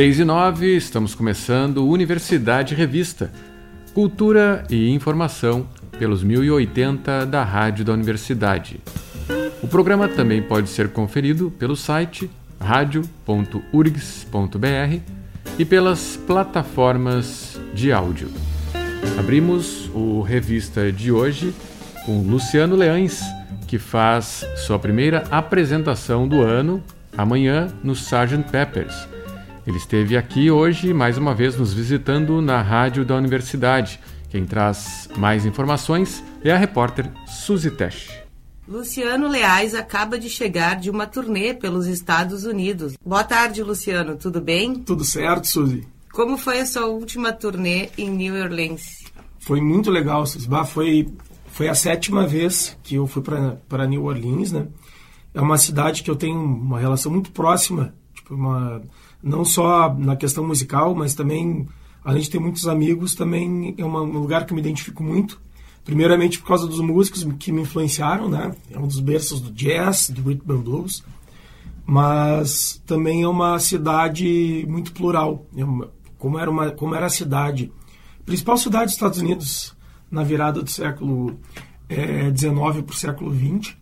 6 e 9, estamos começando Universidade Revista. Cultura e informação pelos 1080 da Rádio da Universidade. O programa também pode ser conferido pelo site radio.urgs.br e pelas plataformas de áudio. Abrimos o revista de hoje com Luciano Leães, que faz sua primeira apresentação do ano amanhã no Sgt. Peppers. Ele esteve aqui hoje, mais uma vez, nos visitando na rádio da universidade. Quem traz mais informações é a repórter Suzy Tesch. Luciano Leais acaba de chegar de uma turnê pelos Estados Unidos. Boa tarde, Luciano. Tudo bem? Tudo certo, Suzy. Como foi a sua última turnê em New Orleans? Foi muito legal, Suzy. Foi, foi a sétima vez que eu fui para New Orleans, né? É uma cidade que eu tenho uma relação muito próxima, tipo uma não só na questão musical, mas também além de ter muitos amigos, também é uma, um lugar que eu me identifico muito. Primeiramente por causa dos músicos que me influenciaram, né? É um dos berços do jazz, do rhythm and blues, mas também é uma cidade muito plural. É como era uma, como era a cidade, principal cidade dos Estados Unidos na virada do século é, 19 para o século 20,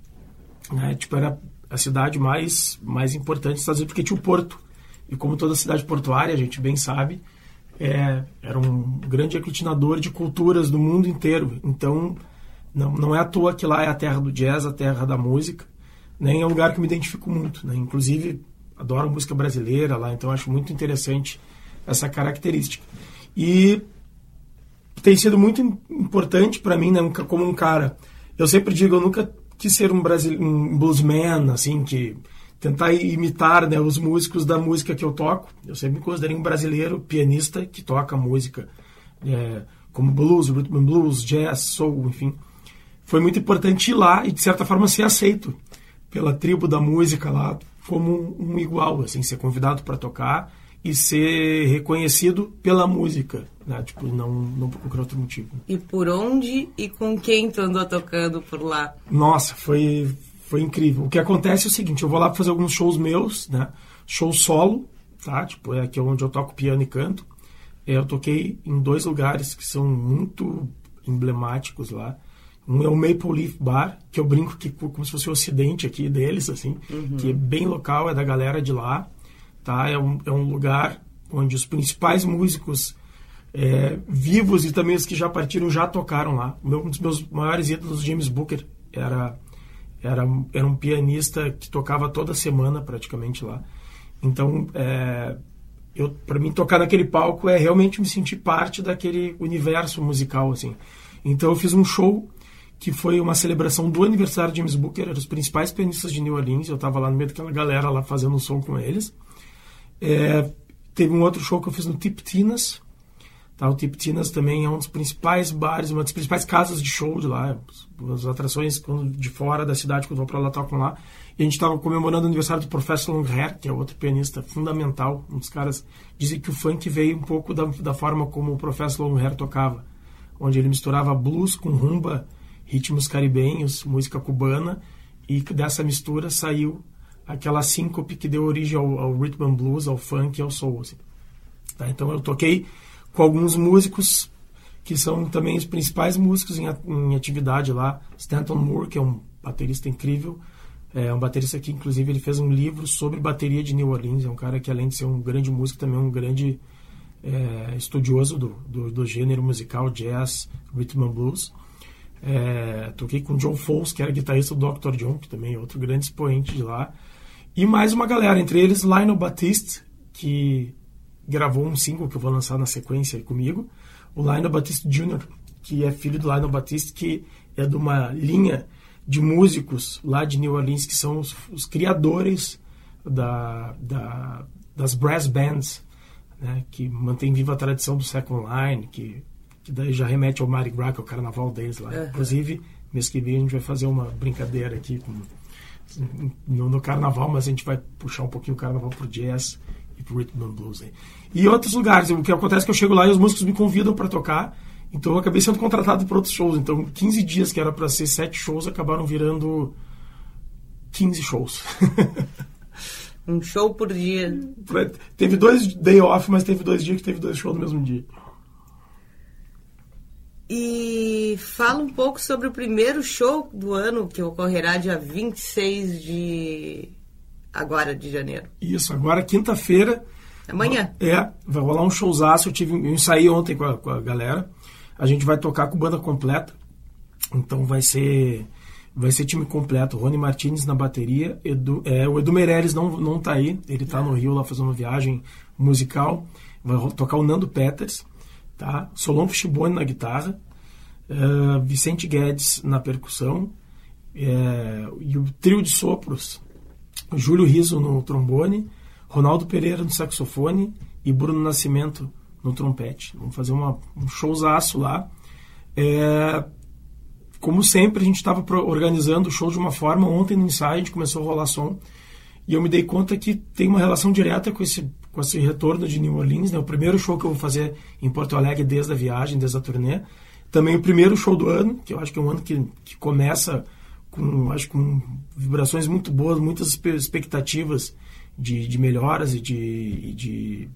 né? Tipo era a cidade mais mais importante dos Estados Unidos porque tinha o porto e como toda cidade portuária a gente bem sabe é, era um grande aglutinador de culturas do mundo inteiro. Então, não, não é à toa que lá é a terra do jazz, a terra da música, nem é um lugar que me identifico muito. Né? Inclusive, adoro música brasileira lá, então acho muito interessante essa característica. E tem sido muito importante para mim, né, como um cara. Eu sempre digo, eu nunca quis ser um, brasile... um bluesman, assim, que tentar imitar né, os músicos da música que eu toco. Eu sempre me considerei um brasileiro pianista que toca música é, como blues, rhythm and blues, jazz, soul, enfim. Foi muito importante ir lá e, de certa forma, ser aceito pela tribo da música lá como um igual, assim, ser convidado para tocar e ser reconhecido pela música, né? Tipo, não, não por qualquer outro motivo. E por onde e com quem tu andou tocando por lá? Nossa, foi, foi incrível. O que acontece é o seguinte, eu vou lá fazer alguns shows meus, né? Show solo, tá? Tipo, é aqui onde eu toco piano e canto. É, eu toquei em dois lugares que são muito emblemáticos lá. Um é o Maple Leaf Bar, que eu brinco que como se fosse o ocidente aqui deles, assim, uhum. que é bem local, é da galera de lá, tá? É um, é um lugar onde os principais músicos é, vivos e também os que já partiram já tocaram lá. Um dos meus maiores ídolos, James Booker, era era, era um pianista que tocava toda semana praticamente lá. Então, é, eu para mim tocar naquele palco é realmente me sentir parte daquele universo musical assim. Então eu fiz um show que foi uma celebração do aniversário de James Booker, eram os principais pianistas de New Orleans, eu estava lá no meio daquela galera lá fazendo um som com eles. É, teve um outro show que eu fiz no Tip Tinas, Tá, o Tiptinas também é um dos principais bares, uma das principais casas de show de lá. As atrações de fora da cidade, quando vão para lá, tocam lá. E a gente estava comemorando o aniversário do Professor Longhair, que é outro pianista fundamental. Um dos caras dizem que o funk veio um pouco da, da forma como o Professor Longhair tocava, onde ele misturava blues com rumba, ritmos caribenhos, música cubana, e dessa mistura saiu aquela síncope que deu origem ao, ao rhythm and blues, ao funk e ao soul. Assim. Tá, então eu toquei com alguns músicos que são também os principais músicos em, atividade lá. Stanton Moore, que é um baterista incrível, é um baterista que, inclusive, ele fez um livro sobre bateria de New Orleans. É um cara que, além de ser um grande músico, também é um grande é, estudioso do, do, do, gênero musical jazz, rhythm and blues. É, toquei com John Foles, que era guitarrista do Dr. John, que também é outro grande expoente de lá. E mais uma galera, entre eles Lionel Batiste, que gravou um single que eu vou lançar na sequência comigo, o Lionel Batiste Jr., que é filho do Lionel Batiste, que é de uma linha de músicos lá de New Orleans, que são os, os criadores da, da, das brass bands, né, que mantém viva a tradição do second line, que, que daí já remete ao Mardi Gras, que é o carnaval deles lá. Uhum. Inclusive, mês que vem a gente vai fazer uma brincadeira aqui com, no, no, carnaval, mas a gente vai puxar um pouquinho o carnaval pro jazz e pro rhythm and blues. E outros lugares. O que acontece é que eu chego lá e os músicos me convidam para tocar. Então eu acabei sendo contratado para outros shows. Então 15 dias que era para ser 7 shows acabaram virando 15 shows. Um show por dia. Teve dois day off, mas teve dois dias que teve dois shows no mesmo dia. E fala um pouco sobre o primeiro show do ano que ocorrerá dia 26 de agora de janeiro. Isso, agora quinta-feira. Amanhã. É, vai rolar um showzaço. Eu tive eu ensaiei ontem com a, com a galera. A gente vai tocar com banda completa. Então vai ser vai ser time completo. Rony Martinez na bateria. Edu, é, o Edu Meirelles não, não tá aí. Ele tá no Rio lá fazendo uma viagem musical. Vai tocar o Nando Peters tá? Solon Chibone na guitarra, uh, Vicente Guedes na percussão uh, e o trio de sopros, Júlio Riso no trombone, Ronaldo Pereira no saxofone e Bruno Nascimento no trompete. Vamos fazer uma, um showzaço lá. É, como sempre, a gente estava organizando o show de uma forma. Ontem no ensaio a gente começou a rolar som e eu me dei conta que tem uma relação direta com esse com esse retorno de New Orleans, né? O primeiro show que eu vou fazer em Porto Alegre desde a viagem, desde a turnê. Também o primeiro show do ano, que eu acho que é um ano que, que começa com, acho, com vibrações muito boas, muitas expectativas de, de melhoras e de, de,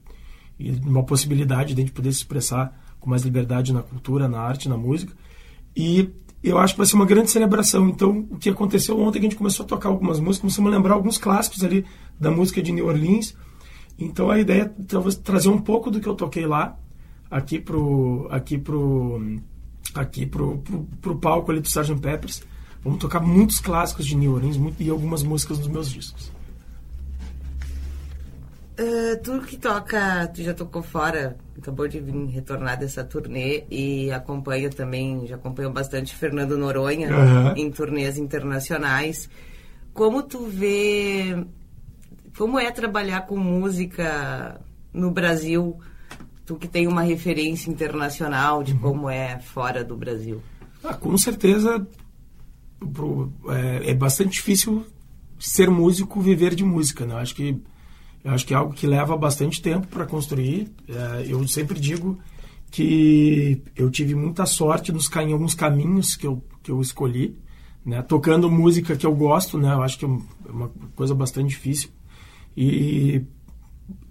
uma possibilidade de a gente poder se expressar com mais liberdade na cultura, na arte, na música. E eu acho que vai ser uma grande celebração. Então, o que aconteceu ontem, é que a gente começou a tocar algumas músicas, começamos a lembrar alguns clássicos ali da música de New Orleans, então a ideia é talvez trazer um pouco do que eu toquei lá aqui pro aqui pro aqui pro, pro, pro palco ali do Sgt. Peppers. Vamos tocar muitos clássicos de New Orleans muito, e algumas músicas dos meus discos. Uh, tu que toca, tu já tocou fora, acabou de vir retornar dessa turnê e acompanha também, já acompanhou bastante Fernando Noronha uhum. em turnês internacionais. Como tu vê como é trabalhar com música no Brasil? Tu que tem uma referência internacional de uhum. como é fora do Brasil. Ah, com certeza é, é, bastante difícil ser músico, viver de música. Né? Eu acho que eu acho que é algo que leva bastante tempo para construir. É, eu sempre digo que eu tive muita sorte nos, em alguns caminhos que eu, que eu escolhi, né? tocando música que eu gosto, né? eu acho que é uma coisa bastante difícil. E,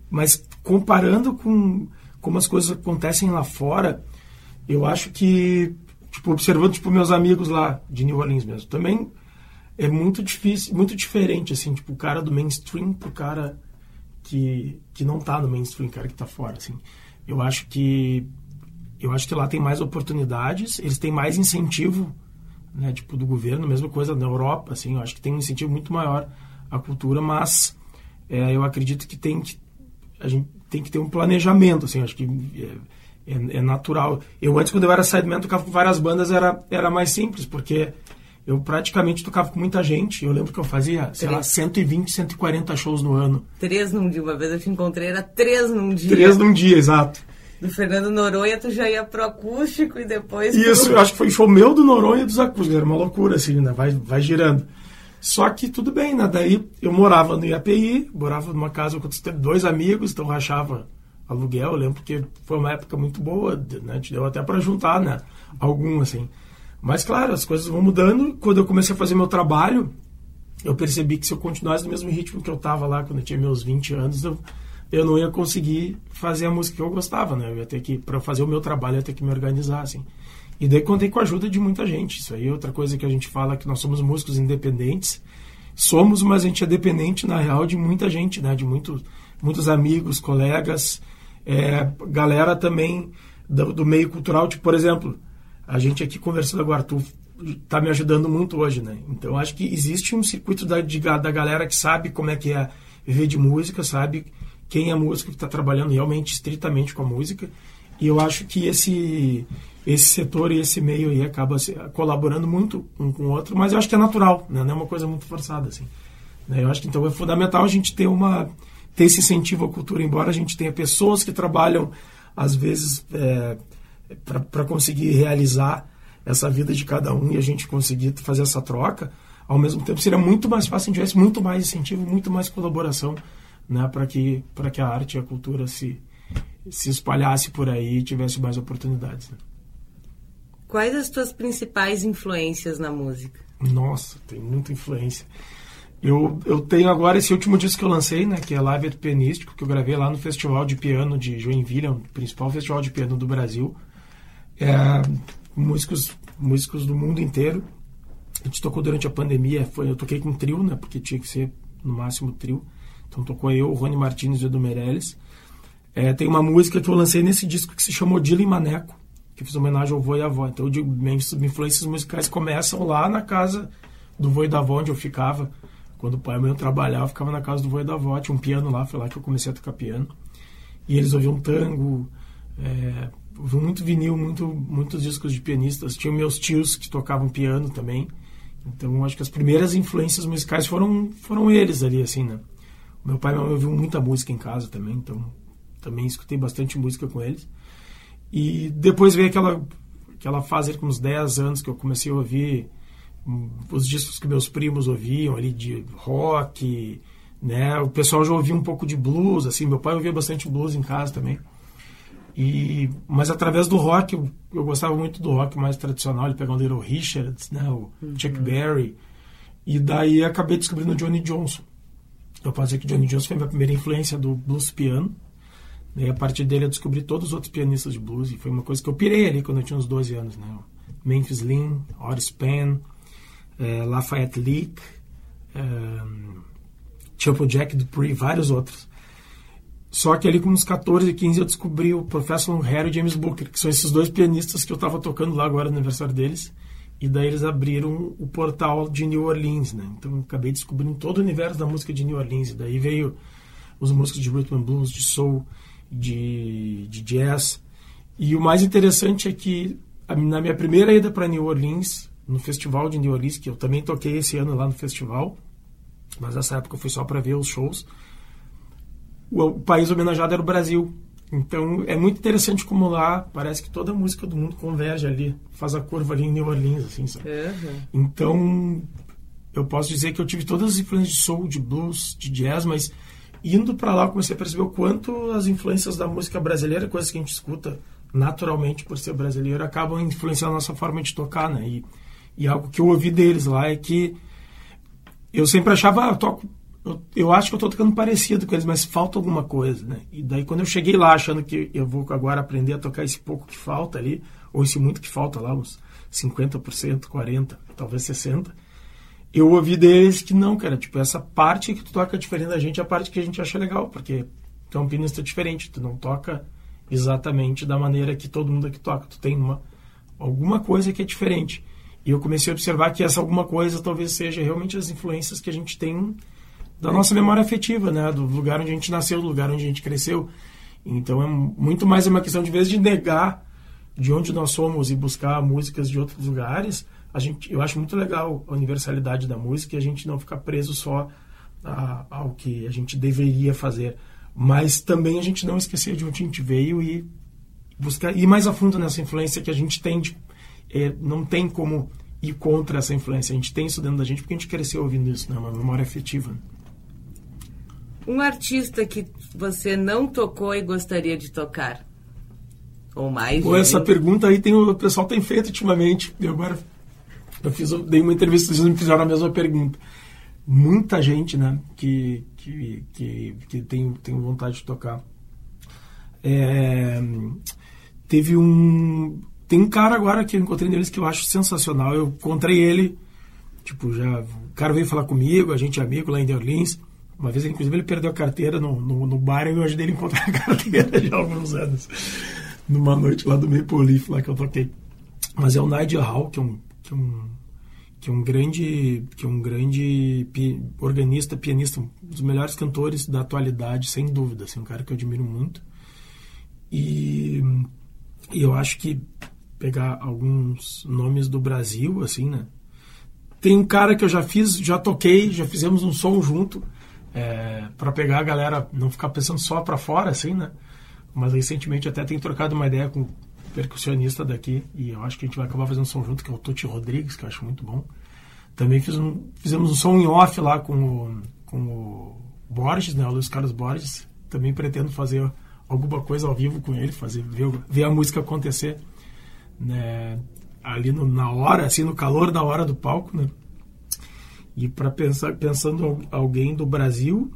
mas comparando com como as coisas acontecem lá fora, eu acho que, tipo, observando tipo, meus amigos lá de New Orleans mesmo, também é muito difícil, muito diferente, assim, tipo, o cara do mainstream pro cara que, que não tá no mainstream, cara que tá fora, assim. Eu acho que eu acho que lá tem mais oportunidades, eles têm mais incentivo, né, tipo, do governo, mesma coisa na Europa, assim, eu acho que tem um incentivo muito maior à cultura, mas é, eu acredito que tem que a gente tem que ter um planejamento, assim, acho que é, é, é natural. Eu antes, quando eu era sideman, tocava com várias bandas, era, era mais simples, porque eu praticamente tocava com muita gente. Eu lembro que eu fazia, sei três. lá, 120, 140 shows no ano. Três num dia. Uma vez eu te encontrei, era três num dia. Três num dia, exato. Do Fernando Noronha, tu já ia pro acústico e depois... Isso, pro... eu acho que foi show meu do Noronha e dos acústicos. Era uma loucura, assim, né? Vai, vai girando. Só que tudo bem, né? Daí eu morava no IAPI, morava numa casa com dois amigos, então rachava aluguel. Eu lembro que foi uma época muito boa, né? Deu até para juntar, né? Algum, assim. Mas, claro, as coisas vão mudando. Quando eu comecei a fazer meu trabalho, eu percebi que se eu continuasse no mesmo ritmo que eu estava lá quando eu tinha meus 20 anos, eu, eu não ia conseguir fazer a música que eu gostava, né? Eu ia ter que, para fazer o meu trabalho, eu ia ter que me organizar, assim. E daí contei com a ajuda de muita gente. Isso aí é outra coisa que a gente fala que nós somos músicos independentes. Somos, mas a gente é dependente, na real, de muita gente, né? De muito, muitos amigos, colegas, é, galera também do, do, meio cultural. Tipo, por exemplo, a gente aqui conversando agora, tu tá me ajudando muito hoje, né? Então, acho que existe um circuito da, de, da galera que sabe como é que é viver de música, sabe quem é músico que está trabalhando realmente estritamente com a música. E eu acho que esse esse setor e esse meio aí acaba colaborando muito um com o outro, mas eu acho que é natural, né? não é uma coisa muito forçada assim. Né? Eu acho que então é fundamental a gente ter uma ter esse incentivo à cultura, embora a gente tenha pessoas que trabalham às vezes é, para conseguir realizar essa vida de cada um e a gente conseguir fazer essa troca, ao mesmo tempo seria muito mais fácil se tivesse muito mais incentivo, muito mais colaboração, né, para que que a arte e a cultura se se espalhasse por aí e tivesse mais oportunidades. Né? Quais as tuas principais influências na música? Nossa, tem muita influência. Eu, eu tenho agora esse último disco que eu lancei, né, que é Live at Pianístico, que eu gravei lá no Festival de Piano de Joinville, o principal festival de piano do Brasil. É, músicos, músicos do mundo inteiro. A gente tocou durante a pandemia, foi, eu toquei com trio, né, porque tinha que ser no máximo trio. Então tocou eu, Rony Martins e Edu Meirelles. É, tem uma música que eu lancei nesse disco que se chamou Dila e Maneco, que fiz homenagem ao vô e avó. Então eu digo, minhas influências musicais começam lá na casa do vô e da avó, onde eu ficava quando o pai e mãe trabalhavam, ficava na casa do vô e da avó, tinha um piano lá, foi lá que eu comecei a tocar piano. E eles ouviam tango, é, ouviam muito vinil, muito, muitos discos de pianistas. Tinha meus tios que tocavam piano também. Então, acho que as primeiras influências musicais foram, foram eles ali, assim, né? Meu pai e minha mãe ouviam muita música em casa também, então também escutei bastante música com eles. E depois veio aquela, aquela fase com uns 10 anos que eu comecei a ouvir os discos que meus primos ouviam ali de rock, né? O pessoal já ouvia um pouco de blues, assim, meu pai ouvia bastante blues em casa também. E mas através do rock, eu, eu gostava muito do rock mais tradicional, ele pegou o Little Richards, né, o uhum. Chuck Berry. E daí acabei descobrindo o Johnny Johnson. Eu posso dizer que Johnny Johnson foi a minha primeira influência do blues piano. E a partir dele eu descobri todos os outros pianistas de blues e foi uma coisa que eu pirei ali quando eu tinha uns 12 anos, né? Memphis Lynn, Otis Penn, é, Lafayette Leak, é, Jack Dupree, vários outros. Só que ali com uns 14, 15 eu descobri o Professor Harry e James Booker, que são esses dois pianistas que eu estava tocando lá agora no aniversário deles. E daí eles abriram o portal de New Orleans, né? Então eu acabei descobrindo todo o universo da música de New Orleans. E daí veio os músicos de rhythm and blues, de soul, de, de jazz. E o mais interessante é que na minha primeira ida para New Orleans, no festival de New Orleans, que eu também toquei esse ano lá no festival, mas nessa época eu fui só para ver os shows. O, o, país homenageado era o Brasil. Então é muito interessante como lá parece que toda a música do mundo converge ali, faz a curva ali em New Orleans, assim, sabe? Uhum. Então eu posso dizer que eu tive todas as influências de soul, de blues, de jazz, mas indo para lá eu comecei a perceber o quanto as influências da música brasileira, coisas que a gente escuta naturalmente por ser brasileiro, acabam influenciando a nossa forma de tocar, né? E, e algo que eu ouvi deles lá é que eu sempre achava, ah, eu toco, eu, eu acho que eu estou tocando parecido com eles, mas falta alguma coisa, né? E daí quando eu cheguei lá achando que eu vou agora aprender a tocar esse pouco que falta ali, ou esse muito que falta lá, uns 50%, 40%, talvez 60%, eu ouvi deles que não, cara, tipo, essa parte que tu toca diferente da gente é a parte que a gente acha legal, porque tu é um pianista diferente, tu não toca exatamente da maneira que todo mundo aqui toca, tu tem uma, alguma coisa que é diferente. E eu comecei a observar que essa alguma coisa talvez seja realmente as influências que a gente tem da nossa memória afetiva, né? Do lugar onde a gente nasceu, do lugar onde a gente cresceu. Então é muito mais uma questão de vez de negar de onde nós somos e buscar músicas de outros lugares. A gente, eu acho muito legal a universalidade da música e a gente não ficar preso só a, ao que a gente deveria fazer, mas também a gente não esquecer de onde a gente veio e buscar ir mais a fundo nessa influência que a gente tem de é, não tem como ir contra essa influência. A gente tem isso dentro da gente porque a gente cresceu ouvindo isso, né? Uma memória afetiva. Um artista que você não tocou e gostaria de tocar? Ou mais? Pô, essa pergunta aí tem, o pessoal tem feito ultimamente. E agora eu fiz, eu dei uma entrevista, vocês me fizeram a mesma pergunta. Muita gente, né, que, que, que, que tem, tem vontade de tocar. É, teve um tem um cara agora que eu encontrei neles que eu acho sensacional. Eu encontrei ele, tipo, já. O cara veio falar comigo, a gente é amigo lá em Orleans. Uma vez, inclusive, ele perdeu a carteira no, no, no bar e eu ajudei ele a encontrar a carteira já há alguns anos. Numa noite lá do Maple Leaf, lá que eu toquei. Mas é o Nigel Hall, que é um, que é um, que é um grande, que é um grande pi, organista, pianista, um dos melhores cantores da atualidade, sem dúvida. Assim, um cara que eu admiro muito. E, e eu acho que pegar alguns nomes do Brasil, assim, né? Tem um cara que eu já fiz, já toquei, já fizemos um som junto, é, para pegar a galera, não ficar pensando só para fora, assim, né? Mas recentemente até tenho trocado uma ideia com um percussionista daqui, e eu acho que a gente vai acabar fazendo um som junto, que é o Tuti Rodrigues, que eu acho muito bom. Também fiz um, fizemos um som em off lá com o, com o Borges, né? O Luiz Carlos Borges. Também pretendo fazer alguma coisa ao vivo com ele, fazer ver, ver a música acontecer né, ali no, na hora, assim, no calor da hora do palco, né? E para pensar pensando alguém do Brasil,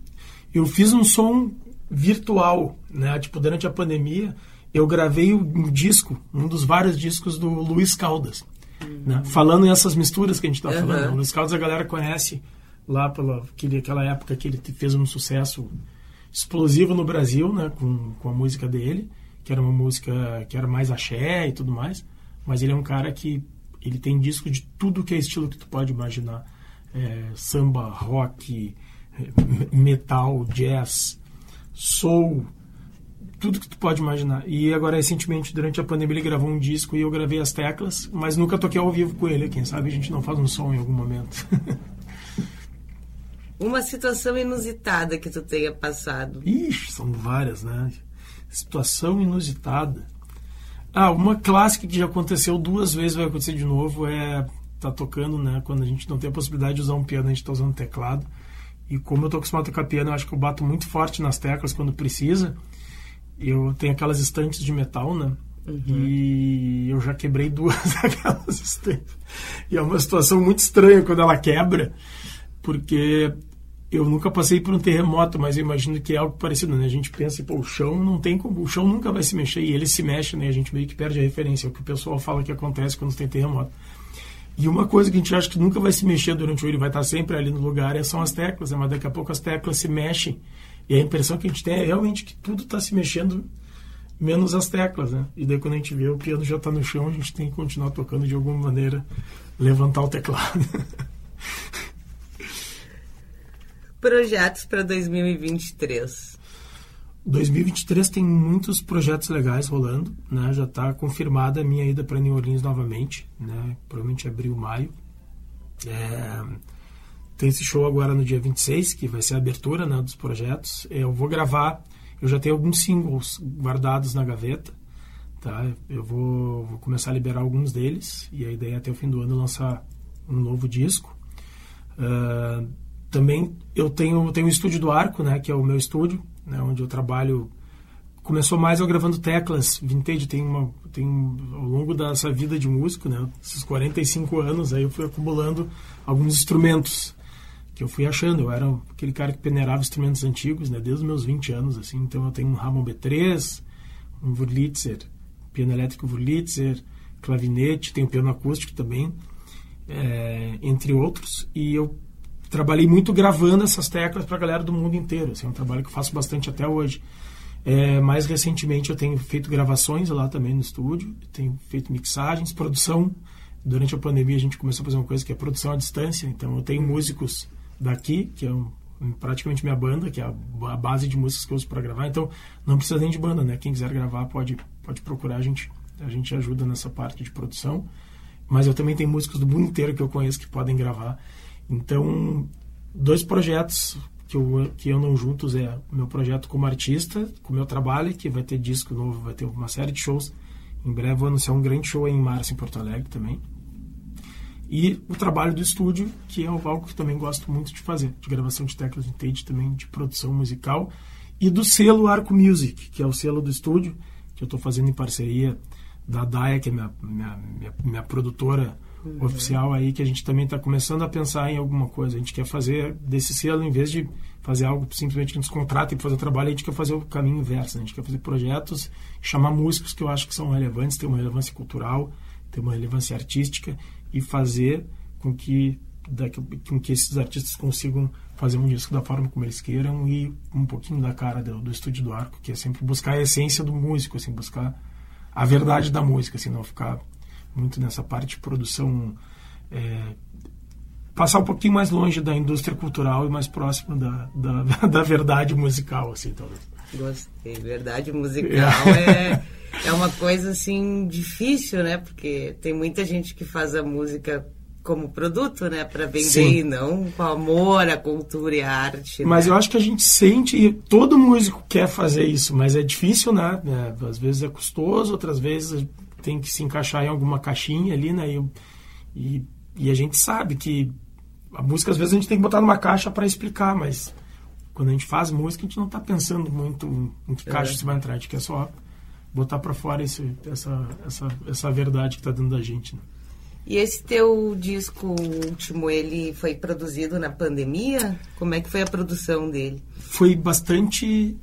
eu fiz um som virtual, né? Tipo durante a pandemia, eu gravei um disco, um dos vários discos do Luiz Caldas, uhum. né? Falando nessas misturas que a gente está uhum. falando. O Luiz Caldas a galera conhece lá pela aquele, aquela época que ele fez um sucesso explosivo no Brasil, né? Com, com a música dele, que era uma música que era mais axé e tudo mais. Mas ele é um cara que ele tem disco de tudo que é estilo que tu pode imaginar. É, samba, rock, metal, jazz, soul, tudo que tu pode imaginar. E agora, recentemente, durante a pandemia, ele gravou um disco e eu gravei as teclas, mas nunca toquei ao vivo com ele. Quem sabe a gente não faz um som em algum momento. Uma situação inusitada que tu tenha passado. Ixi, são várias, né? Situação inusitada. Ah, uma clássica que já aconteceu duas vezes, vai acontecer de novo, é tá tocando, né? Quando a gente não tem a possibilidade de usar um piano, a gente tá usando teclado. E como eu tô acostumado a tocar piano, eu acho que eu bato muito forte nas teclas quando precisa. Eu tenho aquelas estantes de metal, né? Uhum. E eu já quebrei duas daquelas estantes. E é uma situação muito estranha quando ela quebra, porque eu nunca passei por um terremoto, mas eu imagino que é algo parecido, né? A gente pensa, pô, o chão não tem como, o chão nunca vai se mexer e ele se mexe, né? A gente meio que perde a referência, é o que o pessoal fala que acontece quando tem terremoto. E uma coisa que a gente acha que nunca vai se mexer durante o ele vai estar sempre ali no lugar é são as teclas, né? mas daqui a pouco as teclas se mexem e a impressão que a gente tem é realmente que tudo está se mexendo menos as teclas, né? E daí quando a gente vê o piano já está no chão, a gente tem que continuar tocando de alguma maneira, levantar o teclado. Projetos para 2023. 2023 tem muitos projetos legais rolando, né? Já está confirmada a minha ida para New Orleans novamente, né? Provavelmente abril, maio. É... Tem esse show agora no dia 26, que vai ser a abertura né, dos projetos. Eu vou gravar, eu já tenho alguns singles guardados na gaveta, tá? Eu vou, vou começar a liberar alguns deles, e a ideia é até o fim do ano lançar um novo disco. Uh, também eu tenho, tenho o estúdio do Arco, né, que é o meu estúdio, né, onde eu trabalho. Começou mais eu gravando teclas vintage, tem uma tem ao longo dessa vida de músico, né, esses 45 anos aí eu fui acumulando alguns instrumentos que eu fui achando. Eu era aquele cara que peneirava instrumentos antigos, né, desde os meus 20 anos assim. Então eu tenho um Hammond B3, um Wurlitzer, piano elétrico Wurlitzer, clavinete, tenho piano acústico também, é, entre outros. E eu trabalhei muito gravando essas teclas para a galera do mundo inteiro. Assim, é um trabalho que eu faço bastante até hoje. É, mais recentemente eu tenho feito gravações lá também no estúdio, tenho feito mixagens, produção. Durante a pandemia a gente começou a fazer uma coisa que é produção à distância. Então eu tenho músicos daqui, que é um, praticamente minha banda, que é a, a base de músicas que eu uso para gravar. Então não precisa nem de banda, né? Quem quiser gravar pode, pode procurar, a gente, a gente ajuda nessa parte de produção. Mas eu também tenho músicos do mundo inteiro que eu conheço que podem gravar. Então, dois projetos que eu, que andam juntos é meu projeto como artista, com meu trabalho, que vai ter disco novo, vai ter uma série de shows. Em breve vou anunciar um grande show em março em Porto Alegre também. E o trabalho do estúdio, que é algo que também gosto muito de fazer, de gravação de teclas vintage também, de produção musical. E do selo Arco Music, que é o selo do estúdio, que eu estou fazendo em parceria da Daia, que é minha, minha, minha, minha produtora uhum. oficial aí que a gente também está começando a pensar em alguma coisa. A gente quer fazer desse selo, em vez de fazer algo simplesmente que nos contrata e fazer o trabalho, a gente quer fazer o caminho inverso. Né? A gente quer fazer projetos, chamar músicos que eu acho que são relevantes, ter uma relevância cultural, ter uma relevância artística e fazer com que com que esses artistas consigam fazer um disco da forma como eles queiram e um pouquinho da cara do, do estúdio do arco, que é sempre buscar a essência do músico, assim, buscar a verdade da música, assim, não ficar muito nessa parte de produção. É, passar um pouquinho mais longe da indústria cultural e mais próximo da, da, da verdade musical, assim, talvez. Gostei. Verdade musical é, é uma coisa, assim, difícil, né? Porque tem muita gente que faz a música como produto, né, para vender Sim. e não com amor à cultura e à arte. Mas né? eu acho que a gente sente e todo músico quer fazer isso, mas é difícil, né? É, às vezes é custoso, outras vezes tem que se encaixar em alguma caixinha ali, né? E, e, e, a gente sabe que a música às vezes a gente tem que botar numa caixa para explicar, mas quando a gente faz música a gente não está pensando muito em que caixa é. você vai entrar, a gente quer só botar para fora esse, essa, essa, essa verdade que está dentro da gente. Né? E esse teu disco último, ele foi produzido na pandemia? Como é que foi a produção dele? Foi bastante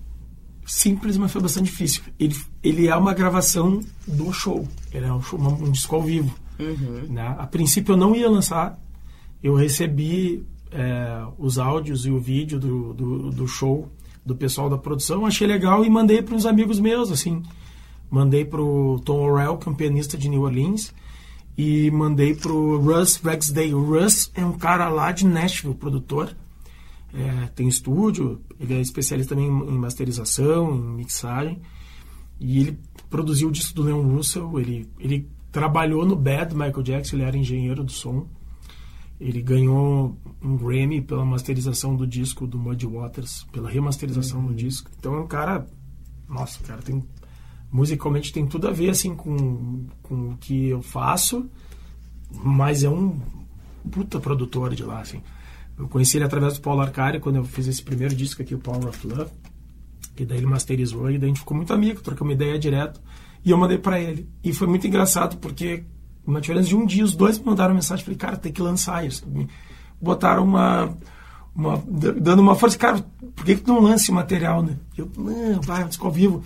simples, mas foi bastante difícil. Ele, ele é uma gravação do show. Ele é um, show, um disco ao vivo. Uhum. Né? A princípio eu não ia lançar. Eu recebi é, os áudios e o vídeo do, do, do, show do pessoal da produção, achei legal e mandei para uns amigos meus, assim. Mandei para o Tom Orell, que é um pianista de New Orleans, e mandei para o Russ Rexday. O Russ é um cara lá de Nashville, produtor. É, tem estúdio, ele é especialista também em masterização, em mixagem. E ele produziu o disco do Leon Russell, ele, ele trabalhou no Bad Michael Jackson, ele era engenheiro do som. Ele ganhou um Grammy pela masterização do disco do Muddy Waters, pela remasterização uhum. do disco. Então é um cara, nossa, o cara tem musicalmente tem tudo a ver assim com, com o que eu faço, mas é um puta produtor de lá, assim. Eu conheci ele através do Paulo Arcari quando eu fiz esse primeiro disco aqui, o Power of Love. E daí ele masterizou e daí a gente ficou muito amigo, trocamos ideia direto. E eu mandei para ele. E foi muito engraçado porque uma diferença de um dia, os dois me mandaram mensagem, falei, cara, tem que lançar isso. Me botaram uma, uma dando uma força, cara, por que, que tu não lança esse material, né? Eu, não, vai, disco ao vivo.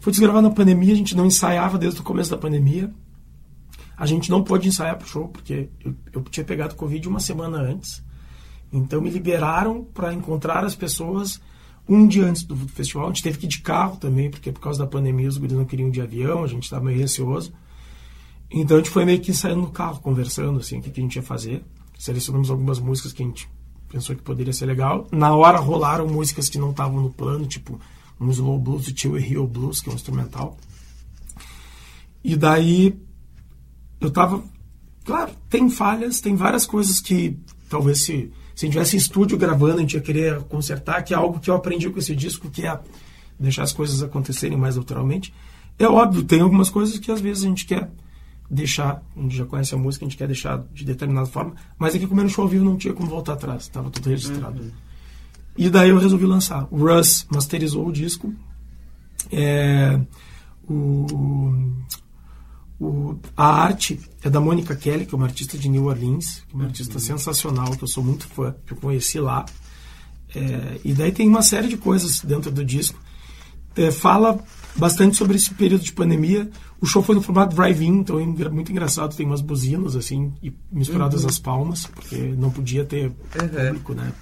Foi desgravado na pandemia, a gente não ensaiava desde o começo da pandemia. A gente não pôde ensaiar pro show, porque eu, eu tinha pegado Covid uma semana antes. Então me liberaram para encontrar as pessoas um dia antes do festival. A gente teve que ir de carro também, porque por causa da pandemia os guris não queriam de avião, a gente estava meio receoso. Então a gente foi meio que saindo no carro, conversando assim, o que, que a gente ia fazer. Selecionamos algumas músicas que a gente pensou que poderia ser legal. Na hora rolaram músicas que não estavam no plano, tipo um slow blues do Tio Rio Blues, que é um instrumental. E daí eu tava. Claro, tem falhas, tem várias coisas que talvez se, se a gente tivesse em estúdio gravando, a gente ia querer consertar, que é algo que eu aprendi com esse disco, que é deixar as coisas acontecerem mais naturalmente. É óbvio, tem algumas coisas que às vezes a gente quer deixar, a gente já conhece a música, a gente quer deixar de determinada forma, mas aqui como era um show ao vivo não tinha como voltar atrás, estava tudo registrado. Uhum. E daí eu resolvi lançar. O Russ masterizou o disco. É, o, o, a arte é da Mônica Kelly, que é uma artista de New Orleans, uma artista uhum. sensacional, que eu sou muito fã, que eu conheci lá. É, e daí tem uma série de coisas dentro do disco. É, fala bastante sobre esse período de pandemia. O show foi no formato drive-in, então é muito engraçado. Tem umas buzinas, assim, e misturadas uhum. às palmas, porque não podia ter uhum. público, né?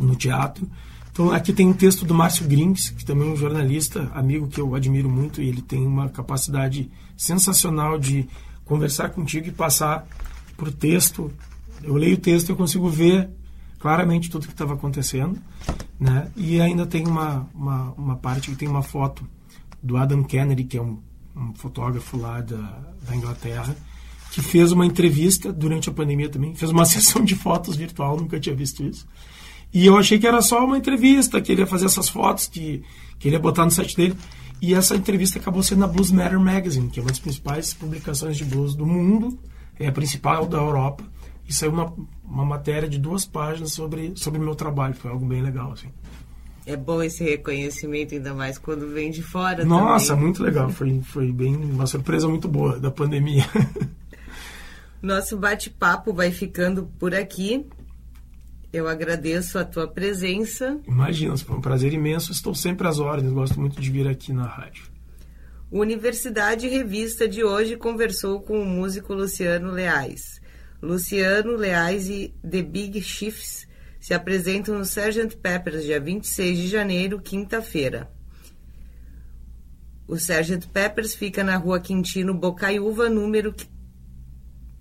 No teatro. Então, aqui tem um texto do Márcio Grings, que também é um jornalista, amigo que eu admiro muito, e ele tem uma capacidade sensacional de conversar contigo e passar por texto. Eu leio o texto e eu consigo ver claramente tudo que estava acontecendo. Né? E ainda tem uma, uma, uma, parte que tem uma foto do Adam Kennedy, que é um, um fotógrafo lá da, da Inglaterra, que fez uma entrevista durante a pandemia também, fez uma sessão de fotos virtual, nunca tinha visto isso. E eu achei que era só uma entrevista, que ele ia fazer essas fotos, que, que ele ia botar no site dele. E essa entrevista acabou sendo na Blues Matter Magazine, que é uma das principais publicações de blues do mundo, é a principal da Europa e saiu uma, uma matéria de duas páginas sobre sobre meu trabalho. Foi algo bem legal, assim. É bom esse reconhecimento, ainda mais quando vem de fora Nossa, também. muito legal. Foi, foi bem uma surpresa muito boa da pandemia. Nosso bate-papo vai ficando por aqui. Eu agradeço a tua presença. Imagina, foi um prazer imenso. Estou sempre às ordens. Gosto muito de vir aqui na rádio. Universidade Revista de hoje conversou com o músico Luciano Leais. Luciano Leais e The Big Shifts se apresentam no Sgt. Peppers dia 26 de janeiro, quinta-feira. O Sgt. Peppers fica na rua Quintino Bocaiúva, número,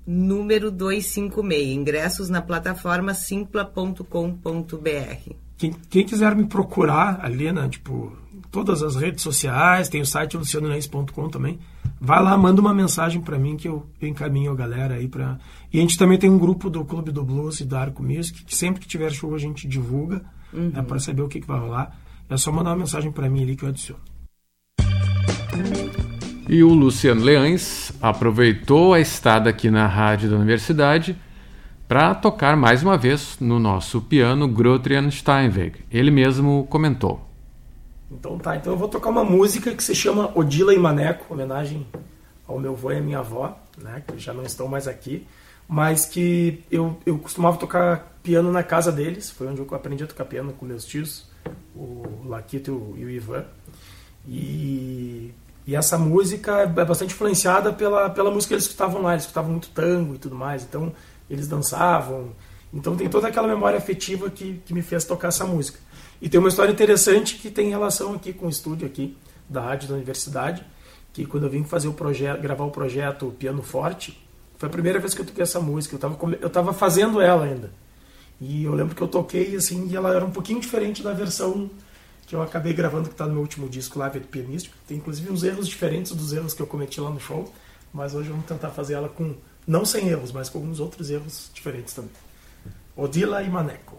número 256. Ingressos na plataforma simpla.com.br. Quem, quem, quiser me procurar ali, né, tipo, todas as redes sociais, tem o site lucianoleis.com também vai lá, manda uma mensagem para mim que eu, eu, encaminho a galera aí para. E a gente também tem um grupo do Clube do Blues e da Arco Music, que sempre que tiver show a gente divulga, né, uhum. né, para saber o que, que vai rolar. É só mandar uma mensagem para mim ali que eu adiciono. E o Luciano Leães aproveitou a estada aqui na rádio da universidade para tocar mais uma vez no nosso piano Grotrian Steinweg. Ele mesmo comentou. Então tá, então eu vou tocar uma música que se chama Odila e Maneco, homenagem ao meu avô e à minha avó, né, que já não estão mais aqui, mas que eu, eu costumava tocar piano na casa deles, foi onde eu aprendi a tocar piano com meus tios, o Laquito e o Ivan. E, e essa música é bastante influenciada pela, pela música que eles escutavam lá, eles escutavam muito tango e tudo mais, então eles dançavam. Então tem toda aquela memória afetiva que, que me fez tocar essa música. E tem uma história interessante que tem relação aqui com o estúdio aqui da rádio da universidade, que quando eu vim fazer o projeto, gravar o projeto Piano Forte, foi a primeira vez que eu toquei essa música. Eu estava eu tava fazendo ela ainda. E eu lembro que eu toquei assim, e ela era um pouquinho diferente da versão que eu acabei gravando que está no meu último disco, Live do Pianístico. Tem inclusive uns erros diferentes dos erros que eu cometi lá no show, mas hoje vamos tentar fazer ela com não sem erros, mas com alguns outros erros diferentes também. Odila e Maneco.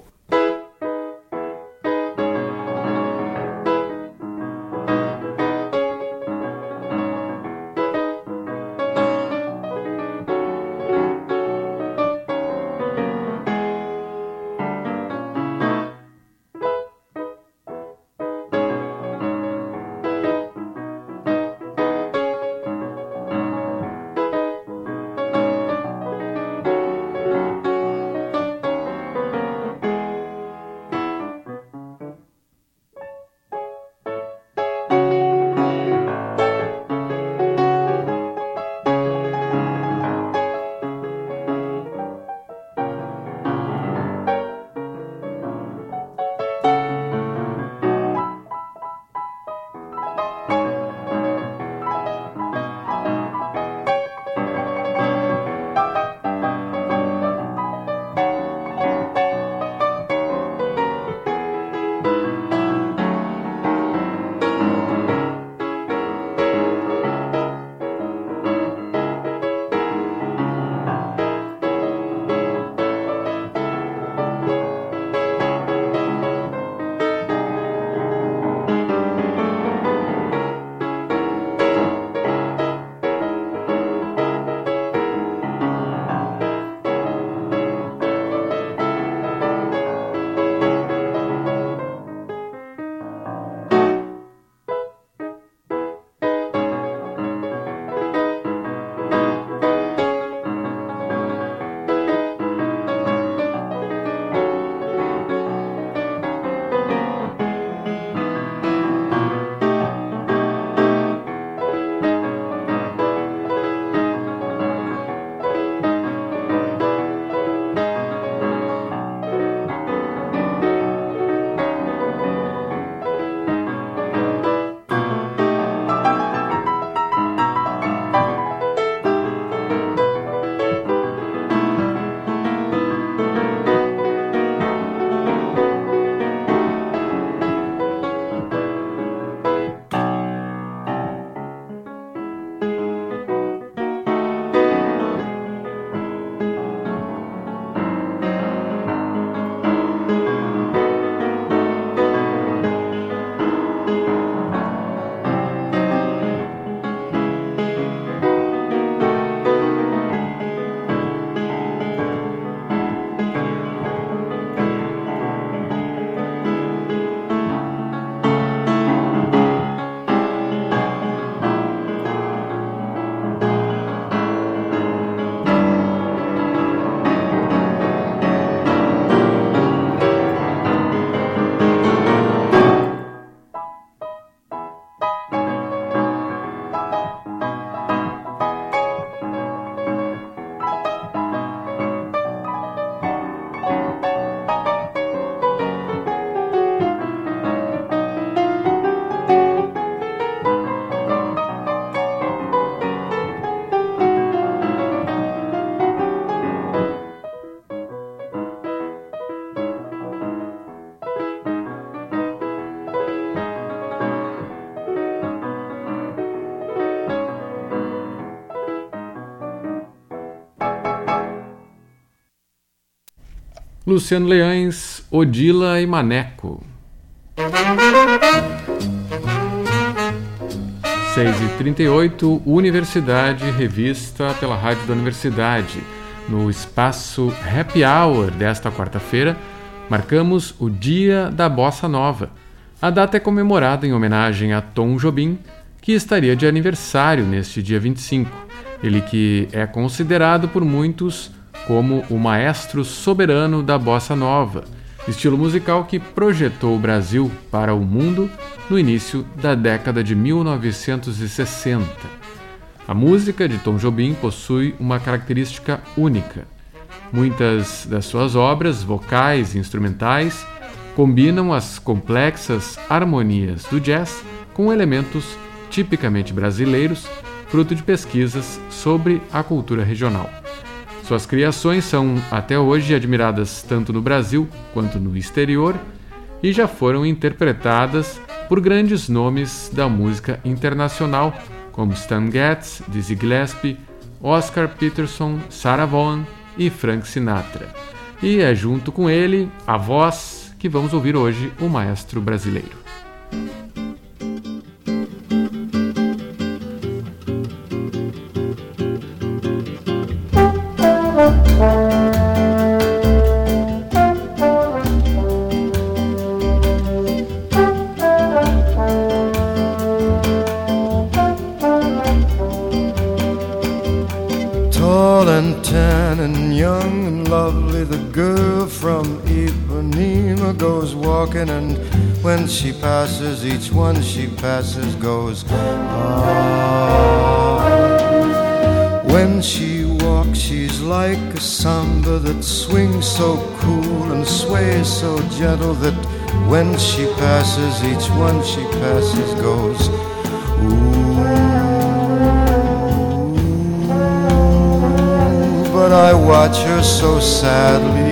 Luciano Leães, Odila e Maneco. 6h38, Universidade, revista pela Rádio da Universidade. No espaço Happy Hour desta quarta-feira, marcamos o Dia da Bossa Nova. A data é comemorada em homenagem a Tom Jobim, que estaria de aniversário neste dia 25. Ele que é considerado por muitos como o maestro soberano da bossa nova, estilo musical que projetou o Brasil para o mundo no início da década de 1960. A música de Tom Jobim possui uma característica única. Muitas das suas obras, vocais e instrumentais, combinam as complexas harmonias do jazz com elementos tipicamente brasileiros, fruto de pesquisas sobre a cultura regional. Suas criações são até hoje admiradas tanto no Brasil quanto no exterior e já foram interpretadas por grandes nomes da música internacional, como Stan Getz, Dizzy Gillespie, Oscar Peterson, Sarah Vaughan e Frank Sinatra. E é junto com ele a voz que vamos ouvir hoje o maestro brasileiro. When she passes, each one she passes goes, ah. When she walks, she's like a samba that swings so cool and sways so gentle that when she passes, each one she passes goes, ooh. But I watch her so sadly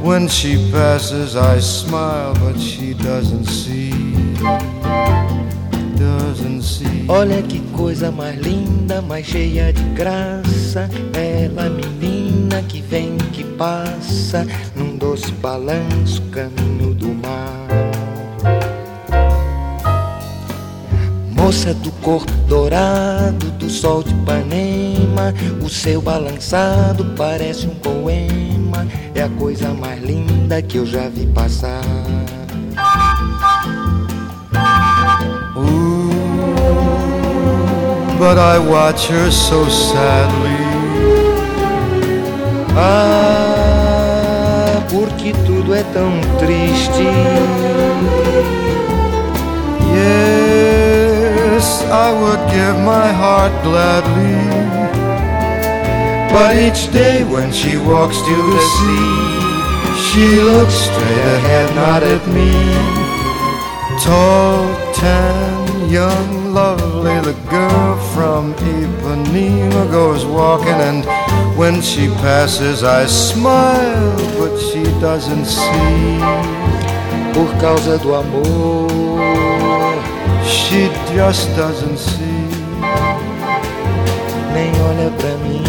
when she passes, I smile, but she doesn't see. Doesn't see. Olha que coisa mais linda, mais cheia de graça. Ela, menina que vem, que passa, num doce balanço, caminho do mar. Moça do corpo dourado, do sol de Ipanema, o seu balançado parece um poema é a coisa mais linda que eu já vi passar. But I watch her so sadly. Ah, porque tudo é tão triste. Yes, I would give my heart gladly. But each day when she walks to the sea, she looks straight ahead, not at me. Tall, tan, young, lovely, the girl from Ipanema goes walking, and when she passes, I smile, but she doesn't see. Por causa do amor, she just doesn't see. Nem olha pra mim.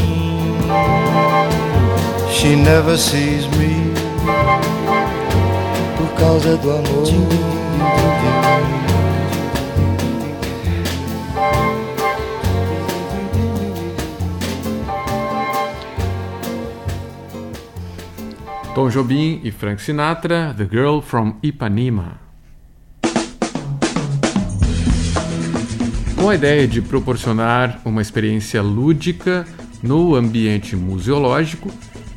She never sees me por causa do amor. Tom Jobim e Frank Sinatra, The Girl from Ipanema. Com a ideia de proporcionar uma experiência lúdica no ambiente museológico,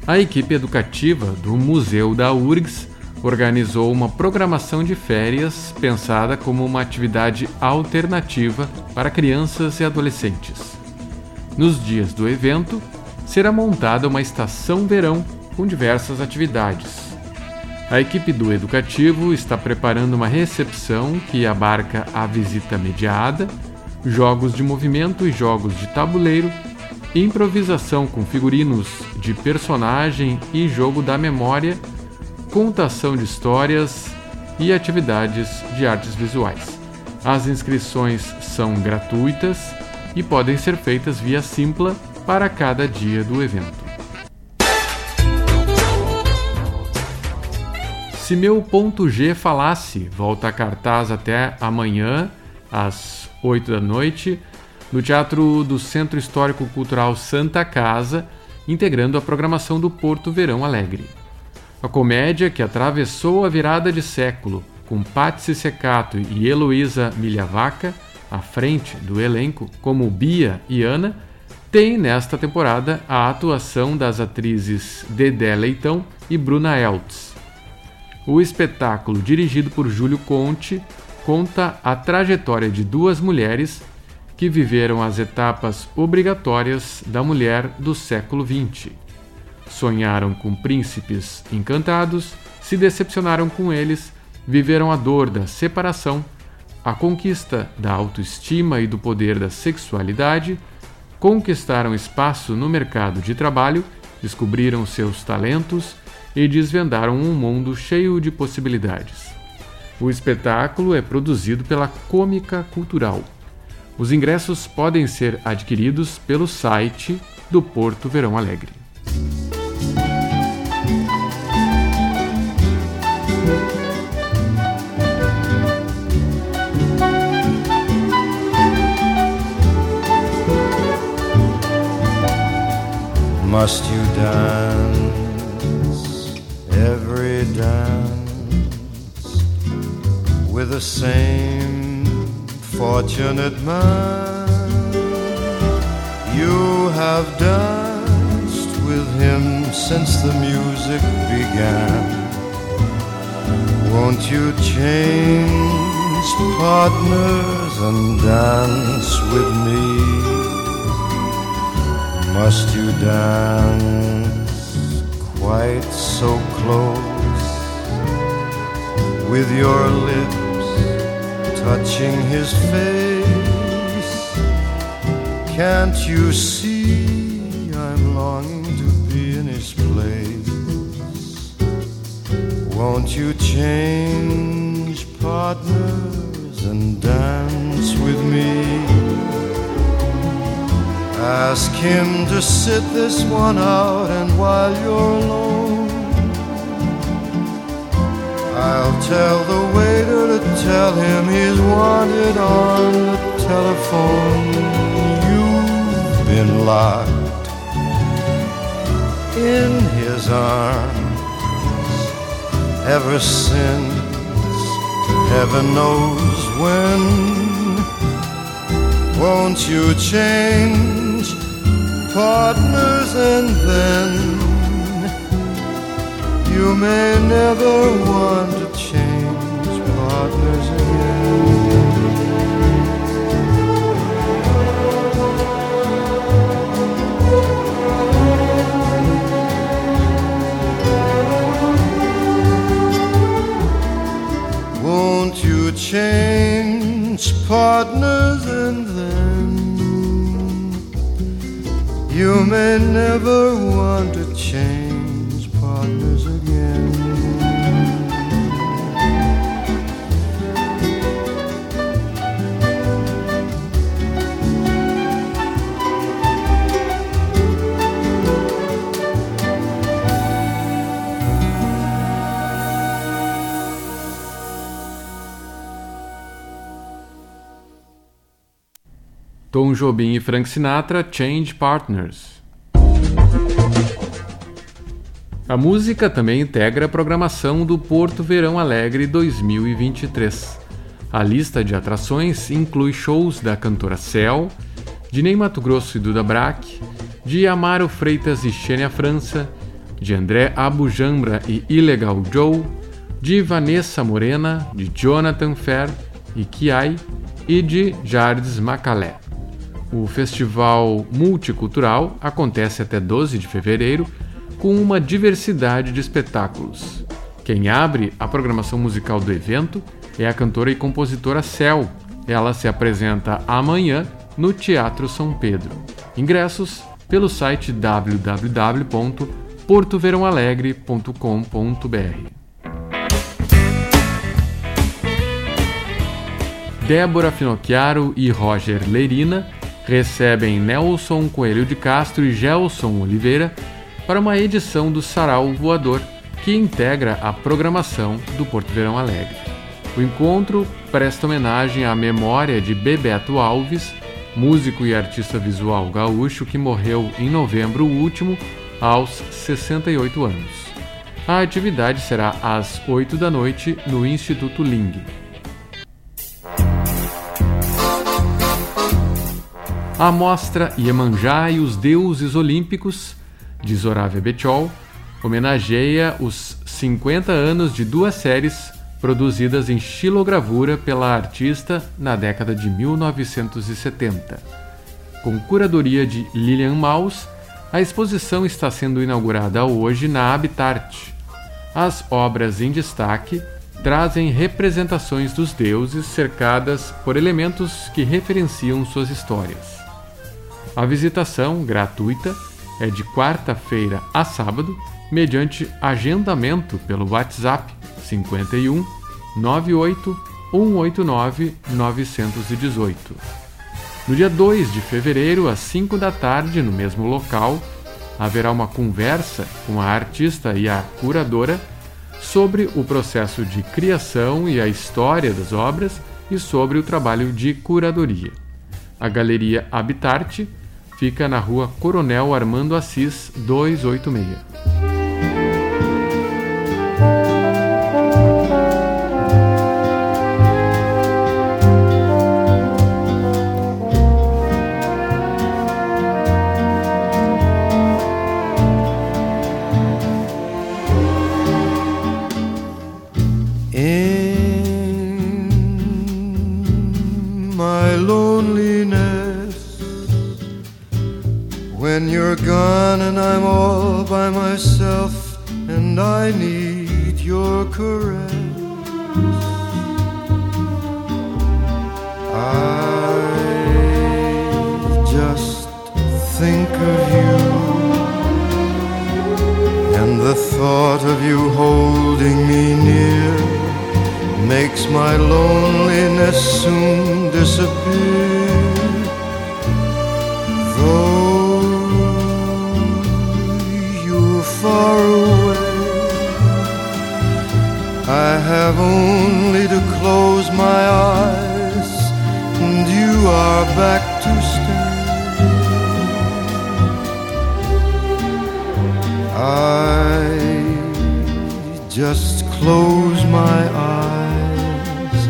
a equipe educativa do Museu da URGS organizou uma programação de férias pensada como uma atividade alternativa para crianças e adolescentes. Nos dias do evento, será montada uma estação verão com diversas atividades. A equipe do educativo está preparando uma recepção que abarca a visita mediada, jogos de movimento e jogos de tabuleiro improvisação com figurinos de personagem e jogo da memória, contação de histórias e atividades de artes visuais. As inscrições são gratuitas e podem ser feitas via Simpla para cada dia do evento. Se meu ponto G falasse, volta a cartaz até amanhã, às 8 da noite, no Teatro do Centro Histórico Cultural Santa Casa, integrando a programação do Porto Verão Alegre. A comédia que atravessou a virada de século, com Patsy Secato e Heloísa Milhavaca à frente do elenco, como Bia e Ana, tem nesta temporada a atuação das atrizes Dedé Leitão e Bruna Eltz. O espetáculo, dirigido por Júlio Conte, conta a trajetória de duas mulheres que viveram as etapas obrigatórias da mulher do século XX. Sonharam com príncipes encantados, se decepcionaram com eles, viveram a dor da separação, a conquista da autoestima e do poder da sexualidade, conquistaram espaço no mercado de trabalho, descobriram seus talentos e desvendaram um mundo cheio de possibilidades. O espetáculo é produzido pela Cômica Cultural. Os ingressos podem ser adquiridos pelo site do Porto Verão Alegre. Must you dance? every dance with the same fortunate man. You have danced with him since the music began. Won't you change partners and dance with me? Must you dance? quite so close with your lips touching his face. Can't you see I'm longing to be in his place? Won't you change partners and dance with me? Ask him to sit this one out, and while you're alone, I'll tell the waiter to tell him he's wanted on the telephone. You've been locked in his arms ever since heaven knows when. Won't you change? partners and then you may never want to change partners again. Won't you change partners and then You may never want to Tom Jobim e Frank Sinatra, Change Partners. A música também integra a programação do Porto Verão Alegre 2023. A lista de atrações inclui shows da cantora Cel, de Ney Mato Grosso e Duda Brack, de Amaro Freitas e Xênia França, de André Abujambra e Ilegal Joe, de Vanessa Morena, de Jonathan Fer e Kiai e de Jardes Macalé. O festival multicultural acontece até 12 de fevereiro com uma diversidade de espetáculos. Quem abre a programação musical do evento é a cantora e compositora Cel. Ela se apresenta amanhã no Teatro São Pedro. Ingressos pelo site www.portoverãoalegre.com.br. Débora Finocchiaro e Roger Lerina recebem Nelson Coelho de Castro e Gelson Oliveira para uma edição do Sarau Voador, que integra a programação do Porto Verão Alegre. O encontro presta homenagem à memória de Bebeto Alves, músico e artista visual gaúcho que morreu em novembro último, aos 68 anos. A atividade será às 8 da noite no Instituto Ling. A mostra Iemanjá e os Deuses Olímpicos, de Zorávia Betiol, homenageia os 50 anos de duas séries produzidas em xilogravura pela artista na década de 1970. Com curadoria de Lilian Maus, a exposição está sendo inaugurada hoje na Habitat. As obras em destaque trazem representações dos deuses cercadas por elementos que referenciam suas histórias. A visitação, gratuita, é de quarta-feira a sábado, mediante agendamento pelo WhatsApp 51 98 189 918. No dia 2 de fevereiro, às 5 da tarde, no mesmo local, haverá uma conversa com a artista e a curadora sobre o processo de criação e a história das obras e sobre o trabalho de curadoria. A Galeria Habitarte fica na rua Coronel Armando Assis 286. myself and I need your caress. I just think of you and the thought of you holding me near makes my loneliness soon disappear. have only to close my eyes, and you are back to stay. I just close my eyes,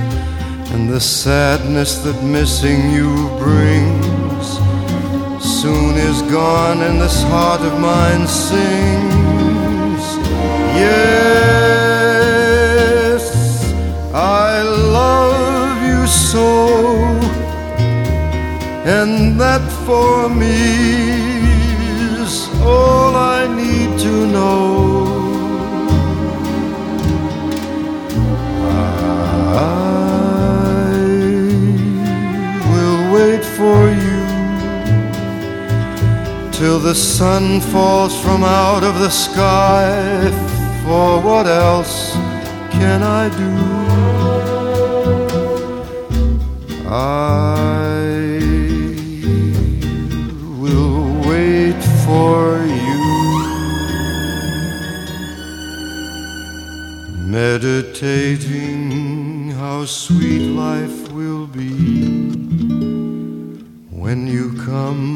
and the sadness that missing you brings soon is gone, and this heart of mine sings. Yeah. So and that for me is all i need to know I will wait for you till the sun falls from out of the sky. For what else can I do? I will wait for you, meditating how sweet life will be when you come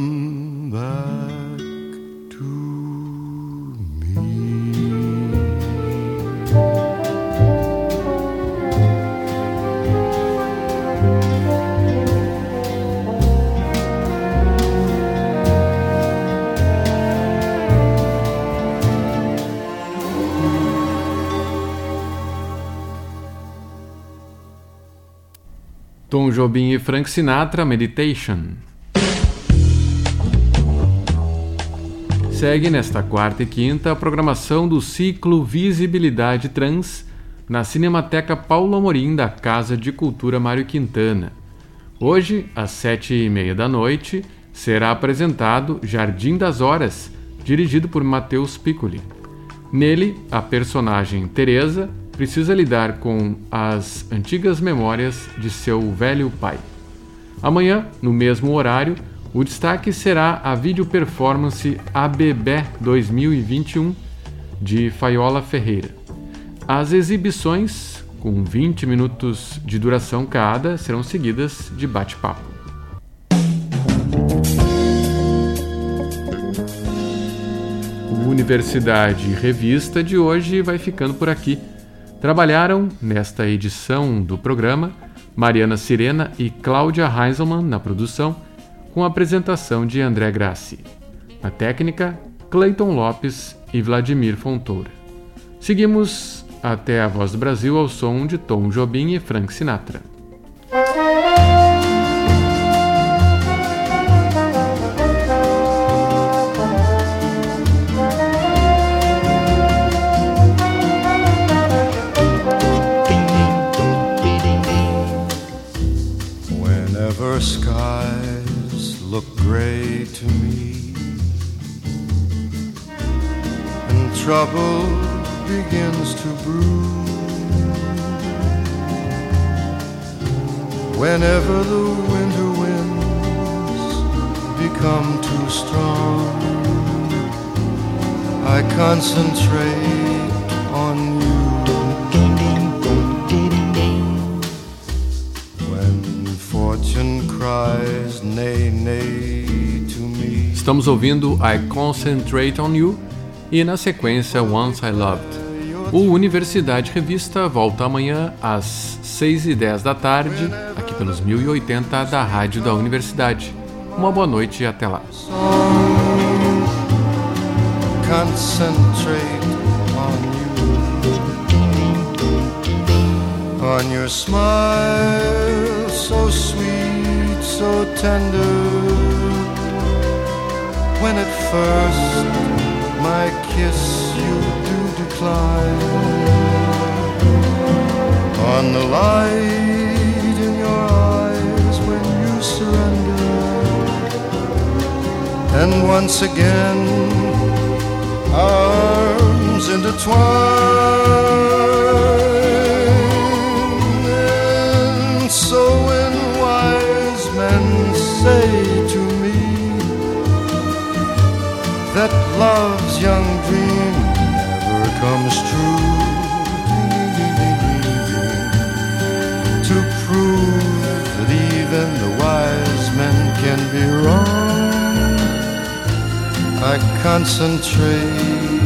Jobim e Frank Sinatra, Meditation. Segue nesta quarta e quinta a programação do ciclo Visibilidade Trans na Cinemateca Paulo Amorim da Casa de Cultura Mário Quintana. Hoje, às sete e meia da noite, será apresentado Jardim das Horas, dirigido por Matheus Piccoli. Nele, a personagem Teresa precisa lidar com as antigas memórias de seu velho pai. Amanhã, no mesmo horário, O destaque será a vídeo performance ABB 2021 de Faiola Ferreira. As exibições, com 20 minutos de duração cada, serão seguidas de bate-papo. Universidade Revista de hoje vai ficando por aqui. Trabalharam nesta edição do programa Mariana Sirena e Cláudia Heiselmann na produção, com a apresentação de André Grassi. Na técnica, Clayton Lopes e Vladimir Fontoura. Seguimos até a Voz do Brasil ao som de Tom Jobim e Frank Sinatra. Trouble begins to brew. Whenever the winter winds become too strong, I concentrate on you. Estamos ouvindo I Concentrate on You e na sequência Once I Loved. O Universidade Revista volta amanhã às 6h10 da tarde, aqui pelos 1080 da Rádio da Universidade. Uma boa noite e até lá. on your smile, so sweet, so tender. When at first my kiss you do decline. On the light in your eyes when you surrender. And once again arms intertwine. And so when wise men say That love's young dream never comes true. To prove that even the wise men can be wrong, I concentrate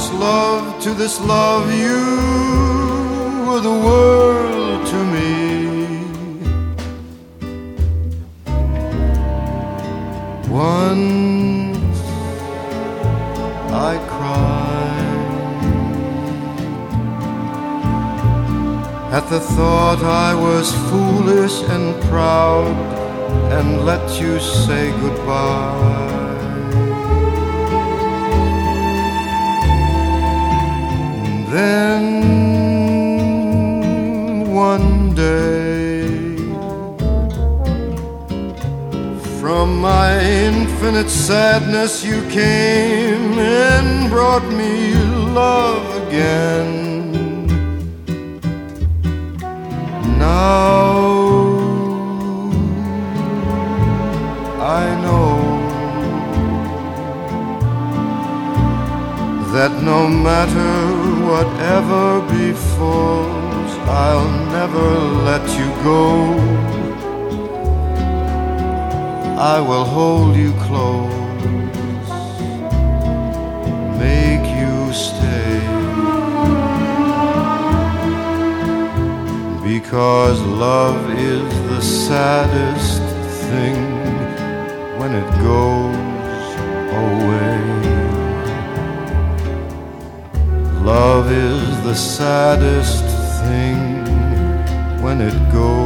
much love to this love you were the world to me. Once I cried at the thought I was foolish and proud and let you say goodbye. Then one day, from my infinite sadness, you came and brought me love again. Now I know that no matter whatever befalls, I'll never let you go. I will hold you close, make you stay. Because love is the saddest thing when it goes away. Love is the saddest thing when it goes